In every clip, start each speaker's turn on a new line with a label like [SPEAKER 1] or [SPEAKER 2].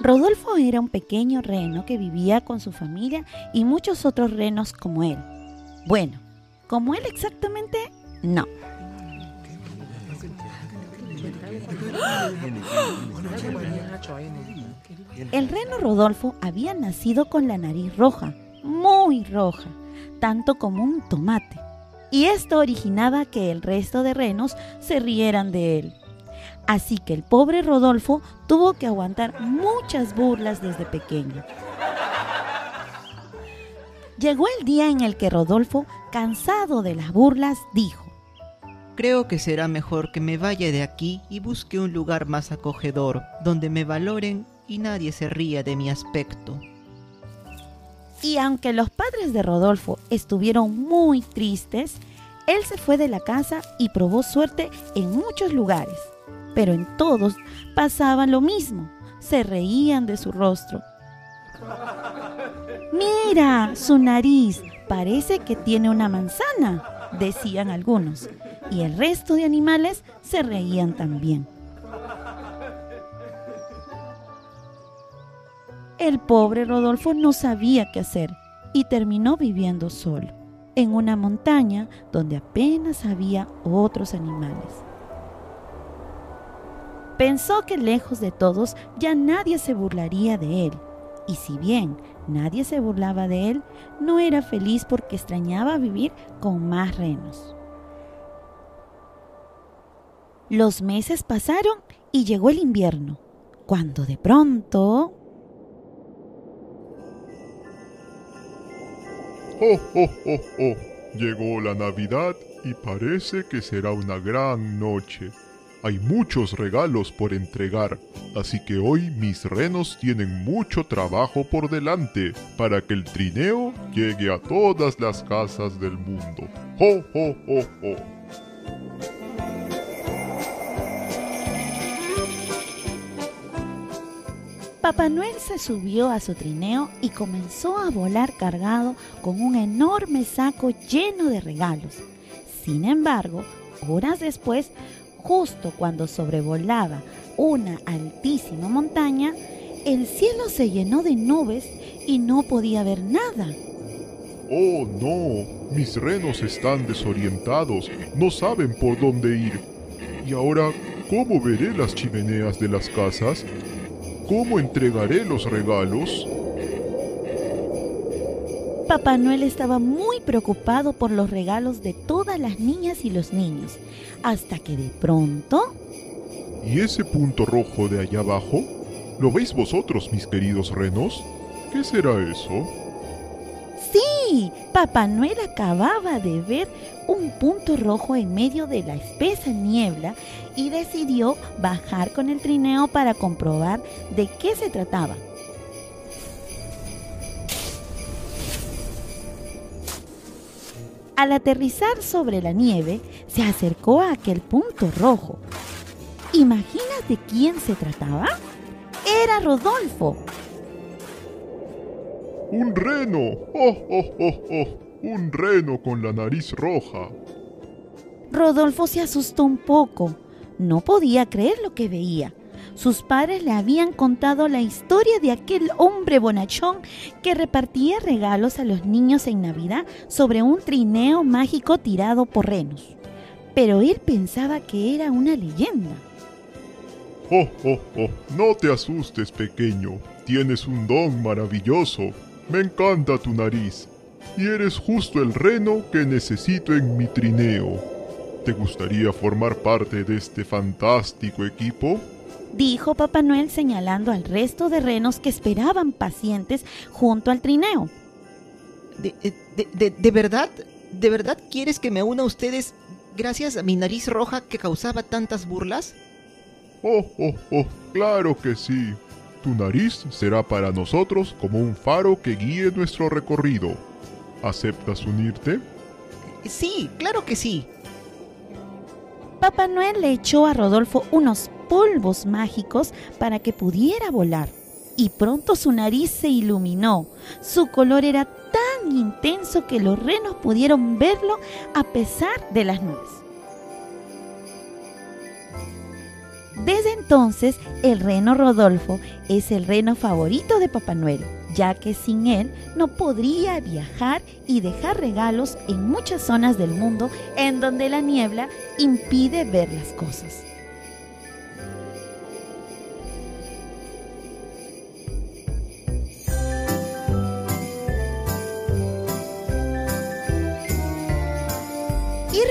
[SPEAKER 1] Rodolfo era un pequeño reno que vivía con su familia y muchos otros renos como él. Bueno, como él exactamente, no. El reno Rodolfo había nacido con la nariz roja, muy roja, tanto como un tomate. Y esto originaba que el resto de renos se rieran de él. Así que el pobre Rodolfo tuvo que aguantar muchas burlas desde pequeño. Llegó el día en el que Rodolfo, cansado de las burlas, dijo,
[SPEAKER 2] Creo que será mejor que me vaya de aquí y busque un lugar más acogedor, donde me valoren y nadie se ría de mi aspecto.
[SPEAKER 1] Y aunque los padres de Rodolfo estuvieron muy tristes, él se fue de la casa y probó suerte en muchos lugares, pero en todos pasaban lo mismo, se reían de su rostro. Mira, su nariz, parece que tiene una manzana, decían algunos, y el resto de animales se reían también. El pobre Rodolfo no sabía qué hacer y terminó viviendo solo, en una montaña donde apenas había otros animales. Pensó que lejos de todos ya nadie se burlaría de él, y si bien nadie se burlaba de él, no era feliz porque extrañaba vivir con más renos. Los meses pasaron y llegó el invierno, cuando de pronto...
[SPEAKER 3] ¡Oh, oh, oh! Llegó la Navidad y parece que será una gran noche. Hay muchos regalos por entregar, así que hoy mis renos tienen mucho trabajo por delante para que el trineo llegue a todas las casas del mundo. ¡Ho, ho, ho, ho!
[SPEAKER 1] Papá Noel se subió a su trineo y comenzó a volar cargado con un enorme saco lleno de regalos. Sin embargo, horas después, justo cuando sobrevolaba una altísima montaña, el cielo se llenó de nubes y no podía ver nada.
[SPEAKER 3] ¡Oh no! Mis renos están desorientados, no saben por dónde ir. ¿Y ahora cómo veré las chimeneas de las casas? ¿Cómo entregaré los regalos?
[SPEAKER 1] Papá Noel estaba muy preocupado por los regalos de todas las niñas y los niños, hasta que de pronto...
[SPEAKER 3] ¿Y ese punto rojo de allá abajo? ¿Lo veis vosotros, mis queridos renos? ¿Qué será eso?
[SPEAKER 1] Sí, Papá Noel acababa de ver un punto rojo en medio de la espesa niebla y decidió bajar con el trineo para comprobar de qué se trataba. Al aterrizar sobre la nieve, se acercó a aquel punto rojo. ¿Imaginas de quién se trataba? Era Rodolfo.
[SPEAKER 3] ¡Un reno! ¡Oh, oh, oh, oh! Un reno con la nariz roja.
[SPEAKER 1] Rodolfo se asustó un poco. No podía creer lo que veía. Sus padres le habían contado la historia de aquel hombre bonachón que repartía regalos a los niños en Navidad sobre un trineo mágico tirado por renos. Pero él pensaba que era una leyenda.
[SPEAKER 3] ¡Oh, oh, oh! No te asustes, pequeño. Tienes un don maravilloso. Me encanta tu nariz. Y eres justo el reno que necesito en mi trineo. ¿Te gustaría formar parte de este fantástico equipo?
[SPEAKER 1] Dijo Papá Noel señalando al resto de renos que esperaban pacientes junto al trineo.
[SPEAKER 2] ¿De, de, de, de verdad? ¿De verdad quieres que me una a ustedes gracias a mi nariz roja que causaba tantas burlas?
[SPEAKER 3] Oh, oh, oh, claro que sí. Tu nariz será para nosotros como un faro que guíe nuestro recorrido. ¿Aceptas unirte?
[SPEAKER 2] Sí, claro que sí.
[SPEAKER 1] Papá Noel le echó a Rodolfo unos polvos mágicos para que pudiera volar. Y pronto su nariz se iluminó. Su color era tan intenso que los renos pudieron verlo a pesar de las nubes. Desde entonces, el reno Rodolfo es el reno favorito de Papá Noel, ya que sin él no podría viajar y dejar regalos en muchas zonas del mundo en donde la niebla impide ver las cosas.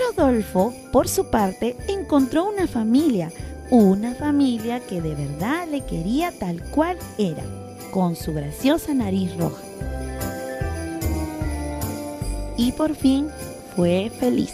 [SPEAKER 1] Rodolfo, por su parte, encontró una familia, una familia que de verdad le quería tal cual era, con su graciosa nariz roja. Y por fin fue feliz.